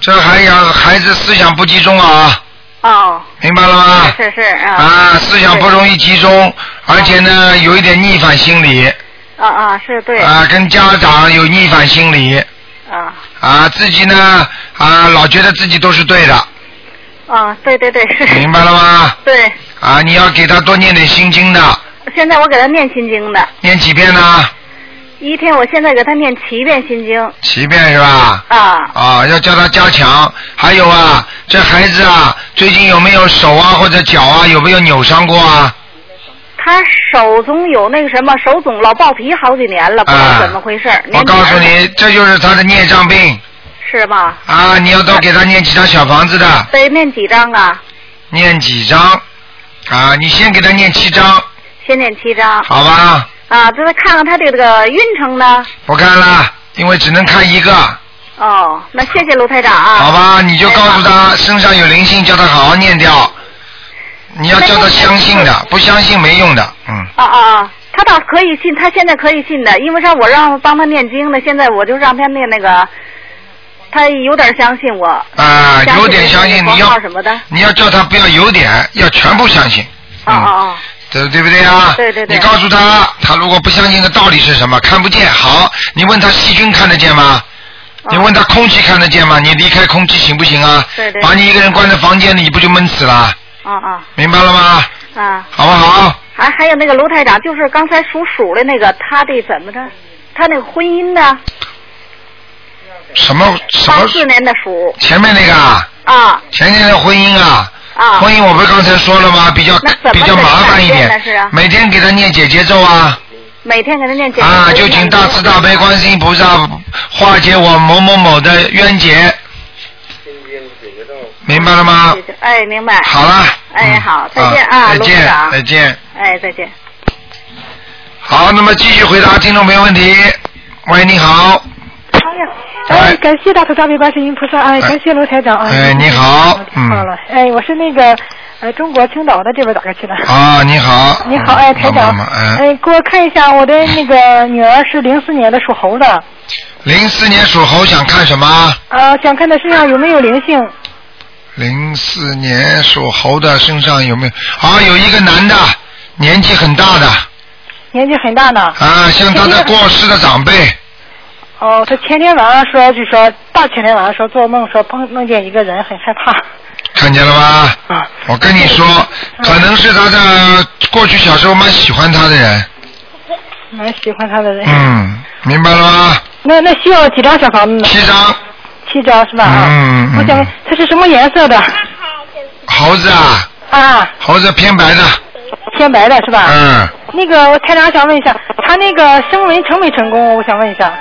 这还养孩子思想不集中啊，哦，明白了吗？是是啊。啊，思想不容易集中，而且呢，有一点逆反心理，啊啊，是对。啊，跟家长有逆反心理，啊。啊，自己呢，啊，老觉得自己都是对的，啊，对对对，是。明白了吗？对，啊，你要给他多念点心经的，现在我给他念心经的，念几遍呢？一天我现在给他念七遍心经。七遍是吧？啊，啊，要叫他加强。还有啊，这孩子啊，最近有没有手啊或者脚啊有没有扭伤过啊？他手总有那个什么，手总老爆皮好几年了，不知道怎么回事。啊我告诉你，这就是他的孽障病是吧？啊！你要多给他念几张小房子的，得念几张啊？念几张啊？你先给他念七张，先念七张。好吧？啊，就是看看他这个运程呢。不看了，因为只能看一个，哦，那谢谢卢台长啊。好吧？你就告诉他身上有灵性，叫他好好念掉。你要叫他相信的，不相信没用的，嗯。啊啊啊！他倒可以信，他现在可以信的，因为啥？我让帮他念经呢，现在我就让他念那个，他有点相信我。啊，有点相信，你要什么的。你要叫他不要有点，要全部相信。啊啊啊！对对不对啊？对对对你告诉他，他如果不相信的道理是什么，看不见。好，你问他细菌看得见吗？你问他空气看得见吗？你离开空气行不行啊？对对把你一个人关在房间里，你不就闷死了？啊啊明白了吗？啊！好不好？还还有那个卢台长，就是刚才属鼠的那个，他的怎么着？他那个婚姻呢？什么什么？八四年的鼠前面那个啊，啊前面的婚姻啊，啊！婚姻我不是刚才说了吗？比较比较麻烦一点每天给他念姐姐咒啊。每天给他念经。啊，就请大慈大悲观世音菩萨化解我某某某的冤结，明白了吗？哎，明白。好了。哎，嗯好，再见啊，再见，再见。哎，再见。好，那么继续回答听众朋友问题。喂，你好。哎呀，哎，感谢大慈大悲观世音菩萨，哎，感谢卢台长啊。哎，你好，嗯。好了，哎，我是那个呃中国青岛的这边打过去的。啊，你好。你好，哎，台长，哎，哎，给我看一下我的那个女儿是零四年的属猴的，零四年属猴，想看什么？呃，想看她身上有没有灵性。零四年属猴的身上有没有？啊，有一个男的，年纪很大的。年纪很大的。啊，像他的过世的长辈。哦，他前天晚上说，就说大前天晚上说做梦说碰梦见一个人，很害怕。看见了吗？啊。我跟你说，可能是他的过去小时候蛮喜欢他的人。蛮喜欢他的人。嗯，明白了吗？那那需要几张小房子呢？七张。七张是吧？嗯我想问它是什么颜色的？猴子啊，啊，猴子偏白的。偏白的是吧？嗯。那个我台长想问一下，他那个声纹成没成功？我想问一下。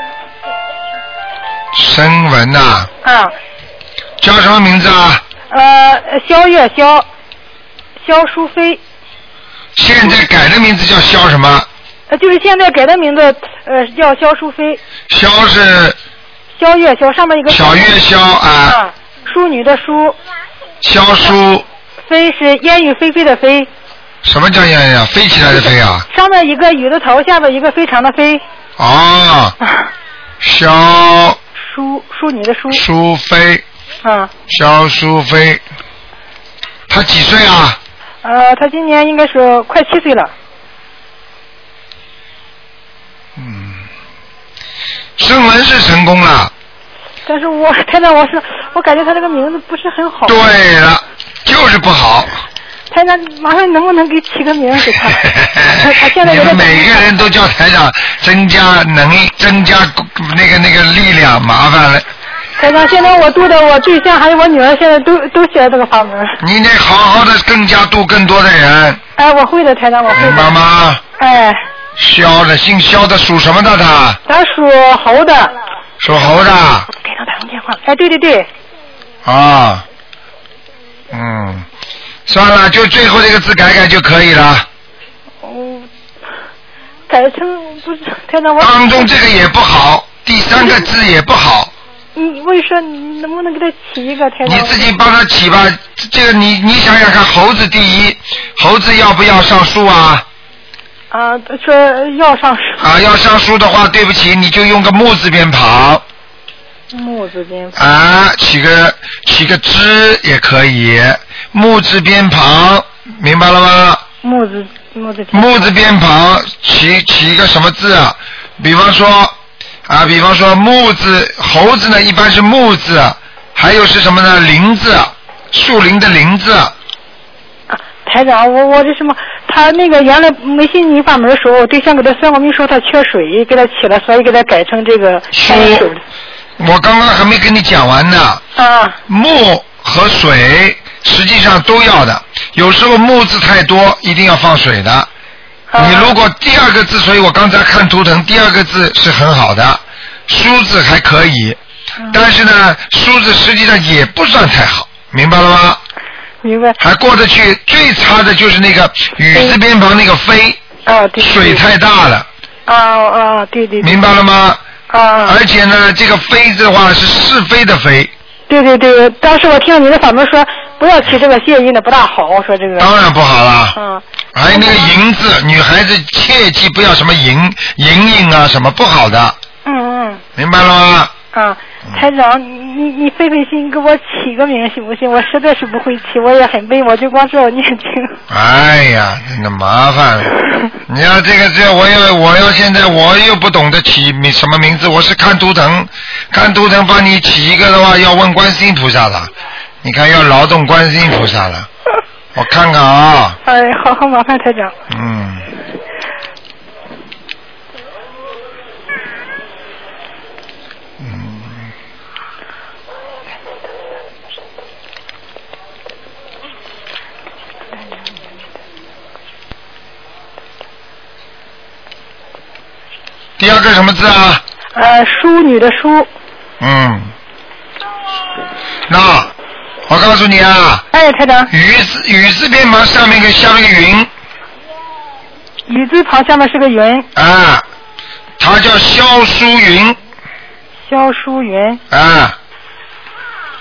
声纹呐、啊，叫什么名字啊？呃，肖月肖，肖淑妃，现在改的名字叫肖什么？呃，就是现在改的名字，呃，叫肖淑妃，肖是？肖月肖上面一个小月肖啊，啊，淑女的淑，肖书。妃是烟雨霏霏的飞，什么叫呀呀？飞起来的飞啊？上面一个雨的头，下面一个非常的飞，哦，肖淑淑女的淑，淑妃，啊，肖淑妃，他几岁啊？呃，他今年应该是快七岁了，声纹是成功了。但是我 太太，我是我感觉他这个名字不是很好。对了，就是不好。台长，麻烦能不能给起个名给他？他他现在你有点们每个人都叫台长增加能力，增加那个那个力量，麻烦了。台长，现在我度的我对象还有我女儿，现在都都学这个法门。你得好好的更加度更多的人，哎，我会的，台长，我会明白的。吗？哎，肖的，姓肖的，属什么的他？他属猴的，属猴的给他打通电话。哎，对对对，啊，嗯，算了，就最后这个字改改就可以了。哦，改成不是台长我。当中这个也不好，第三个字也不好，你我就说你能不能给他起一个台长？你自己帮他起吧。这个你你想想看，猴子第一，猴子要不要上树啊？啊，说要上树啊，要上树的话，对不起，你就用个木字边旁木字边旁。啊，起个起个之也可以，木字边旁，明白了吗？木字木字木字边旁起起一个什么字啊？比方说啊，比方说木字，猴子呢一般是木字，还有是什么呢？林字，树林的林字。台长，我我这什么，他那个原来没信你法门的时候，我对象给他算过命说他缺水，给他起了，所以给他改成这个书。我刚刚还没跟你讲完呢。啊。木和水实际上都要的，有时候木字太多，一定要放水的。你如果第二个字，所以我刚才看图腾，第二个字是很好的，书字还可以，但是呢，书字实际上也不算太好，明白了吗？明白。还过得去，最差的就是那个雨字边旁那个飞，啊，对水太大了，啊啊，对对。明白了吗？啊。而且呢，这个飞字的话是是非的非，对对对，当时我听你的法门说不要起这个谐音的不大好，我说这个。当然不好了。嗯。还有那个银字，女孩子切记不要什么银银银啊，什么不好的，嗯嗯。明白了吗？啊，台长，你你你费费心给我起个名行不行？我实在是不会起，我也很笨，我就光知道念经。哎呀，真的麻烦了。你要这个这，我又我又现在我又不懂得起名什么名字，我是看图腾，看图腾帮你起一个的话，要问观世音菩萨了。你看要劳动观世音菩萨了，我看看啊。哎，好好麻烦台长。嗯。第二个什么字啊？呃，淑女的淑。嗯。那我告诉你啊。哎，台长。雨字雨字边旁上面一个像一个云。雨字旁下面是个云。啊，他叫萧淑云。萧淑云。啊。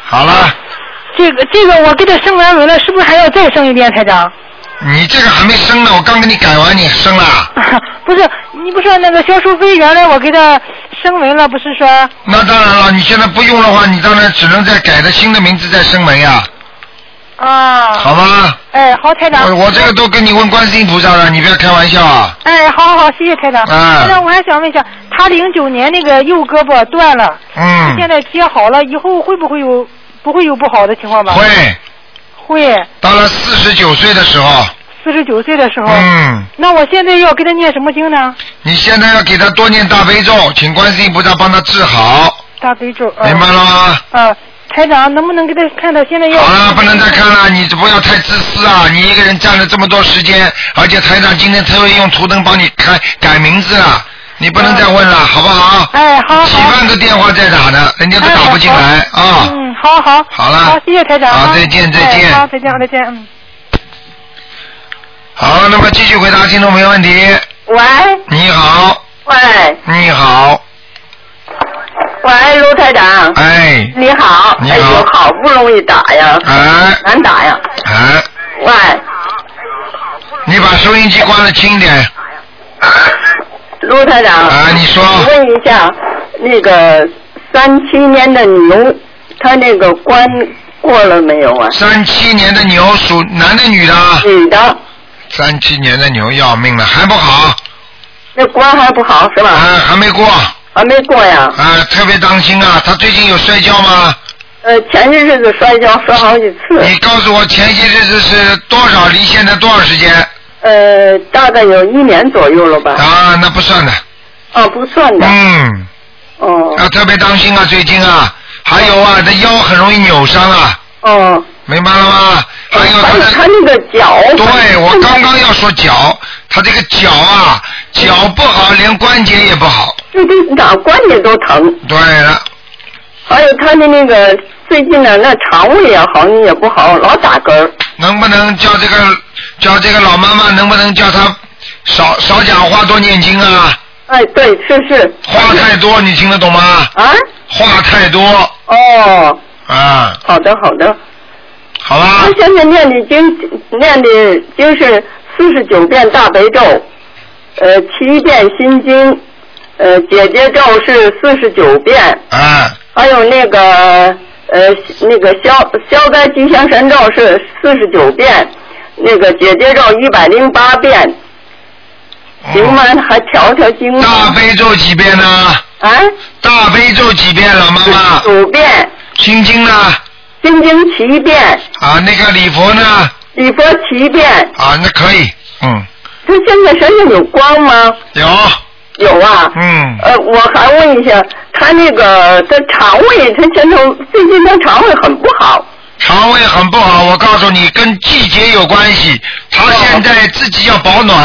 好了。这个这个我给他生完文了，是不是还要再生一遍，台长？你这个还没生呢，我刚给你改完，你生了。不是，你不说那个肖淑妃原来我给他升文了，不是说？那当然了，你现在不用的话，你当然只能再改个新的名字再升文呀。啊。好吗？哎，好，台长。我我这个都跟你问观世音菩萨了，你不要开玩笑啊。哎，好好好，谢谢台长。嗯。台长，我还想问一下，他零九年那个右胳膊断了，嗯，现在接好了，以后会不会有不会有不好的情况吧？会。会。到了四十九岁的时候。四十九岁的时候。嗯。那我现在要给他念什么经呢？你现在要给他多念大悲咒，请观世音菩萨帮他治好。大悲咒。明白了吗？啊，台长，能不能给他看到现在要？好了，不能再看了，你不要太自私啊！你一个人占了这么多时间，而且台长今天特意用图腾帮你开改名字了，你不能再问了，好不好？哎，好好。几万个电话在打呢，人家都打不进来啊。嗯，好好。好了。好，谢谢台长。好，再见，再见。好，再见，再见，嗯。好，那么继续回答听众朋友问题。喂。你好。喂。你好。喂，卢台长。哎。你好。你好。哎呦，好不容易打呀。哎。难打呀。哎。喂。你把收音机关的轻点。卢台长。啊，你说。我问一下，那个三七年的牛，他那个关过了没有啊？三七年的牛属男的女的？女的。三七年的牛要命了，还不好。那关还不好是吧？啊，还没过。还没过呀。啊，特别当心啊！他最近有摔跤吗？呃，前些日子摔跤摔好几次。你告诉我前些日子是多少？离现在多少时间？呃，大概有一年左右了吧。啊，那不算的。哦，不算的。嗯。哦。要特别当心啊！最近啊，还有啊，这腰很容易扭伤啊。哦。明白了吗？还有他的。他那个脚。对，我刚刚要说脚，他这个脚啊，脚不好，连关节也不好。就这哪关节都疼。对了，还有他的那个最近呢，那肠胃也好像也不好，老打嗝。能不能叫这个叫这个老妈妈，能不能叫她少少讲话，多念经啊？哎，对，是是。话太多，你听得懂吗？啊？话太多哦，啊，好的好的。好吧。他现在念的经念的经是四十九遍大悲咒，呃，七遍心经，呃，姐姐咒是四十九遍。啊。还有那个呃那个消消灾吉祥神咒是四十九遍，那个姐姐咒一百零八遍。行吗？还调调经大悲咒几遍呢？啊？大悲咒几遍了，妈妈？五遍。心经呢？心经七遍。啊，那个礼佛呢？礼佛七遍。啊，那可以，嗯，他现在身上有光吗？有。有啊。嗯。呃，我还问一下，他那个他肠胃，他前头最近他肠胃很不好。肠胃很不好，我告诉你，跟季节有关系。他现在自己要保暖。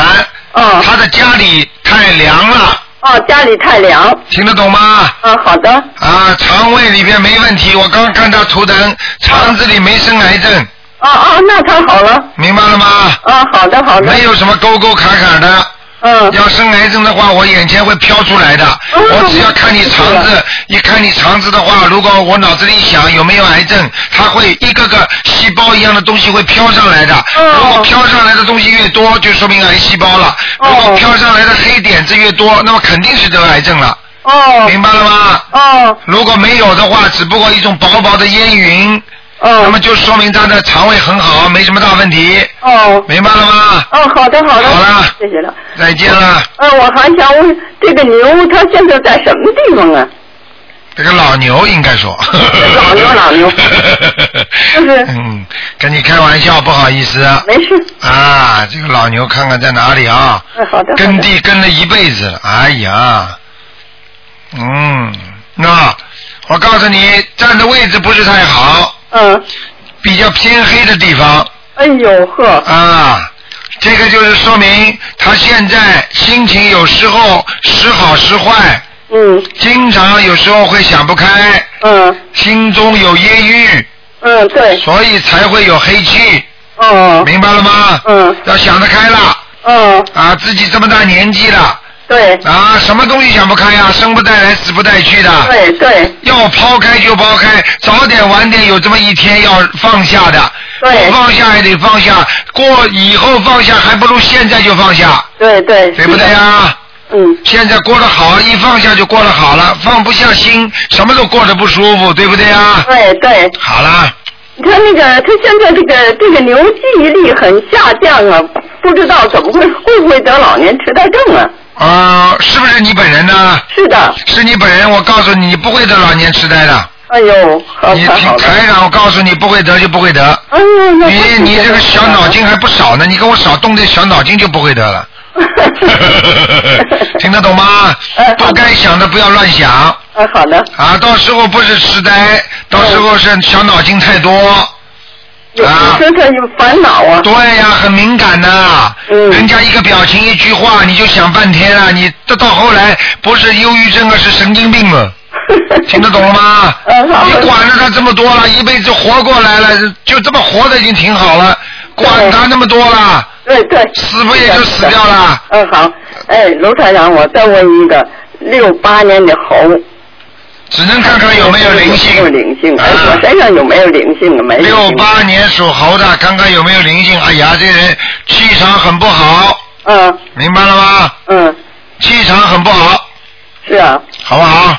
哦。他的家里太凉了。哦，家里太凉。听得懂吗？啊，好的。啊，肠胃里边没问题，我刚看他图腾，肠子里没生癌症。哦哦，那太好了。明白了吗？啊，好的好的。没有什么沟沟坎坎的。嗯。要生癌症的话，我眼前会飘出来的。我只要看你肠子，一看你肠子的话，如果我脑子里想有没有癌症，它会一个个细胞一样的东西会飘上来的。如果飘上来的东西越多，就说明癌细胞了。如果飘上来的黑点子越多，那么肯定是得癌症了。哦。明白了吗？哦。如果没有的话，只不过一种薄薄的烟云。哦。那么就说明他的肠胃很好，没什么大问题。哦。明白了吗？哦，好的好的。好了。谢谢了。再见了。呃，我还想问，这个牛它现在在什么地方啊？这个老牛应该说。老牛 老牛。就是。嗯，跟你开玩笑，不好意思。没事。啊，这个老牛看看在哪里啊？嗯，好的。耕地耕了一辈子了，哎呀，嗯，那我告诉你，站的位置不是太好。嗯。比较偏黑的地方。哎呦呵。啊，这个就是说明他现在心情有时候时好时坏。嗯。经常有时候会想不开。嗯。心中有阴郁。嗯，对。所以才会有黑气。哦。明白了吗？嗯。要想得开了。嗯。啊，自己这么大年纪了。对。啊，什么东西想不开呀？生不带来，死不带去的。对对。要抛开就抛开，早点晚点有这么一天要放下的。对。不放下也得放下，过以后放下还不如现在就放下。对对。对不对呀？嗯。现在过得好，一放下就过得好了，放不下心，什么都过得不舒服，对不对呀？对对。好了。他那个，他现在这个这个牛记忆力很下降啊，不知道怎么会会不会得老年痴呆症啊？啊、是不是你本人呢？是的。是你本人，我告诉你，你不会得老年痴呆的。哎呦，好你听。台长，我告诉你，不会得就不会得。哎呦，那你你这个小脑筋还不少呢，你给我少动点小脑筋就不会得了。听得懂吗？不该想的不要乱想。啊，好的。啊，到时候不是痴呆，到时候是小脑筋太多。有啊，身上有烦恼啊。对呀、很敏感呐。嗯。人家一个表情一句话，你就想半天了。你这到后来不是忧郁症啊，是神经病了。听得懂了吗？嗯好你管着他这么多了，一辈子活过来了，就这么活的已经挺好了，管他那么多了。对对。死不也就死掉了？嗯，好。哎，卢台长，我再问一个，六八年的猴。只能看看有没有灵性。有没有灵性？哎，我身上有没有灵性啊？没有。六八年属猴的，看看有没有灵性。哎呀，这个人气场很不好。嗯。明白了吗？嗯。气场很不好，是啊。好不好？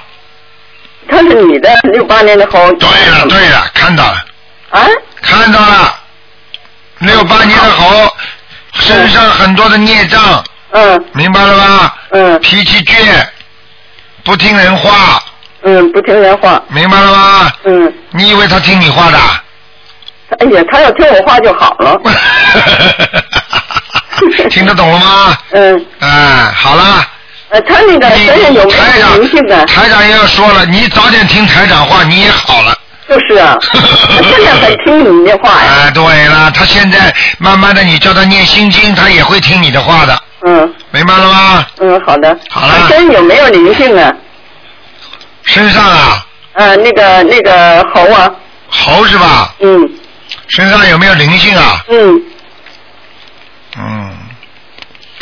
他是你的六八年的猴。对了对了，看到了。啊？看到了。六八年的猴身上很多的孽障。嗯。明白了吧？嗯。脾气倔，不听人话。嗯，不听人话。明白了吗？嗯。你以为他听你话的？哎呀，他要听我话就好了。听得懂了吗？嗯。哎，好了。呃，他那个身上有没台有灵性啊？长，台长也要说了，你早点听台长话，你也好了。就是啊，他现在很听你的话呀。哎，对了，他现在慢慢的，你叫他念心经，他也会听你的话的。嗯明白了吗？嗯，好的。好了他身上有没有灵性啊？身上啊，呃，那个那个猴啊，猴是吧？嗯身上有没有灵性啊？嗯，嗯，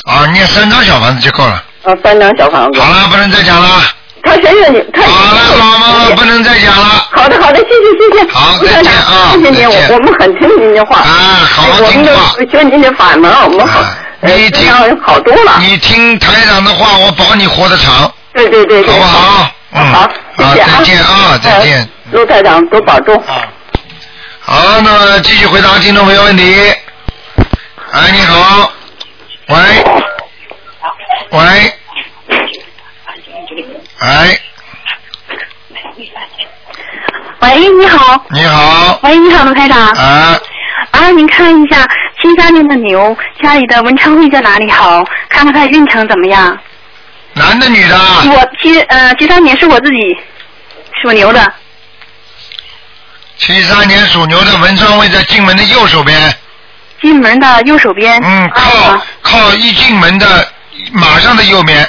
啊，念三张小房子就够了。啊，三张小房子。好了，不能再讲了。他身上有他。好了，老妈妈不能再讲了。好的好的，谢谢谢谢。好再见啊谢谢您，我我们很听您的话。啊，好好听话。都学您的法门，我们好，呃你听好多了。你听台长的话，我保你活得长。对对对对。好不好？嗯。好，谢谢再见啊，再见。呃陆台长多保重。好，那么继续回答听众朋友问题。哎，你好，喂，喂，哎，喂，你好。你好，喂，你好，卢台长。啊，啊，您看一下七三年的牛家里的文昌位在哪里好？看看他运程怎么样？男的女的？我七呃七三年是我自己属牛的。七三年属牛的文昌位在进门的右手边，进门的右手边。嗯，靠靠一进门的马上的右边，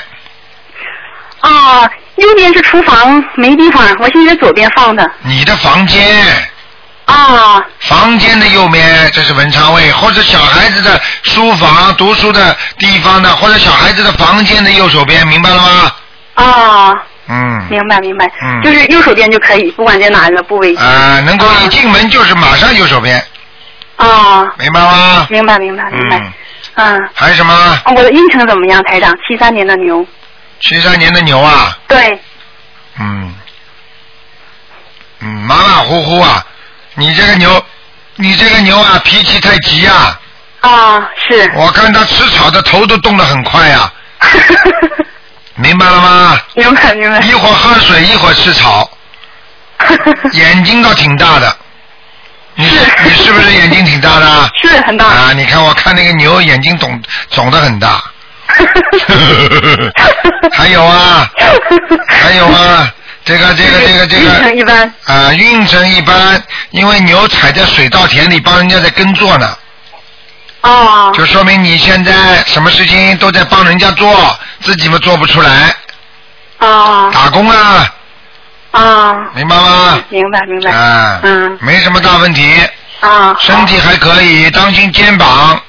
啊，右边是厨房没地方，我现在在左边放的。你的房间。啊。房间的右面这是文昌位，或者小孩子的书房读书的地方的，或者小孩子的房间的右手边，明白了吗？啊，嗯。明白明白，嗯就是右手边就可以，不管在哪一个部位。啊，能够一进门就是马上右手边，啊，明白吗？明白明白明白。嗯，嗯。还有什么？哦我的运程怎么样，台长？七三年的牛。七三年的牛啊，对。嗯，嗯，马马虎虎啊，你这个牛，你这个牛啊，脾气太急啊。啊，是。我看它吃草的头都动得很快呀、明白了吗？明白明白。一会儿喝水，一会儿吃草，眼睛倒挺大的。你是你是不是眼睛挺大的？是很大。啊，你看我看那个牛眼睛肿肿的很大。还有啊，还有啊，这个这个这个这运程个一般。啊，运程一般，因为牛踩在水稻田里帮人家在耕作呢。哦。就说明你现在什么事情都在帮人家做，自己嘛做不出来。啊。打工啊，啊。明白吗？明白明白。啊，嗯。没什么大问题。啊。身体还可以，当心肩膀。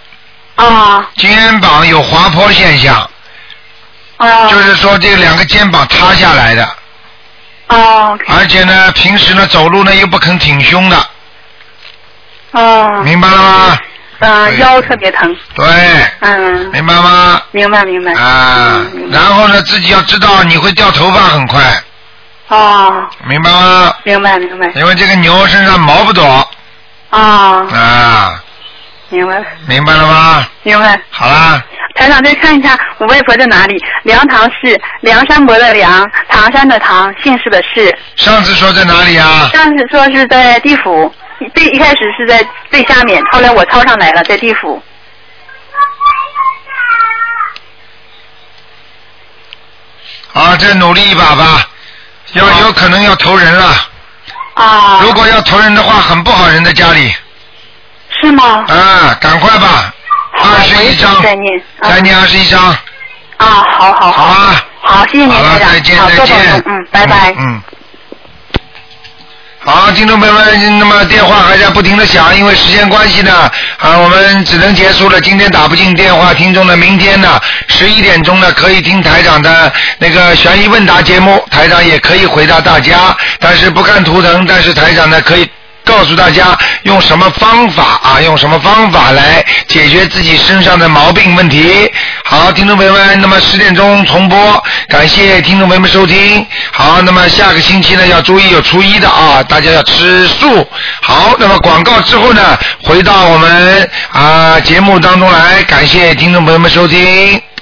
啊。肩膀有滑坡现象。啊。就是说这两个肩膀塌下来的。哦。而且呢，平时呢走路呢又不肯挺胸的，哦。明白了吗？嗯，腰特别疼。对，嗯。明白吗？明白明白。啊，然后呢，自己要知道你会掉头发很快，哦，明白吗？明白明白。因为这个牛身上毛不多啊，啊，明白明白了吗？明白。好啦，台长再看一下我外婆在哪里？梁唐氏，梁山伯的梁，唐山的唐，姓氏的氏。上次说在哪里啊？上次说是在地府，最一开始是在最下面，后来我抄上来了，在地府。啊，再努力一把吧，要有可能要投人了。啊。如果要投人的话，很不好，人在家里。是吗？啊，赶快吧，二十一张，再念。再念二十一张。啊，好好好啊。好，谢谢您，台长。再见再见嗯，拜拜。嗯。好，听众朋友们，那么电话还在不停的响，因为时间关系呢，啊，我们只能结束了。今天打不进电话，听众呢，明天呢，十一点钟呢，可以听台长的那个悬疑问答节目，台长也可以回答大家，但是不看图腾，但是台长呢可以。告诉大家用什么方法啊，用什么方法来解决自己身上的毛病问题。好，听众朋友们，那么十点钟重播，感谢听众朋友们收听。好，那么下个星期呢要注意有初一的啊，大家要吃素。好，那么广告之后呢，回到我们啊节目当中来，感谢听众朋友们收听。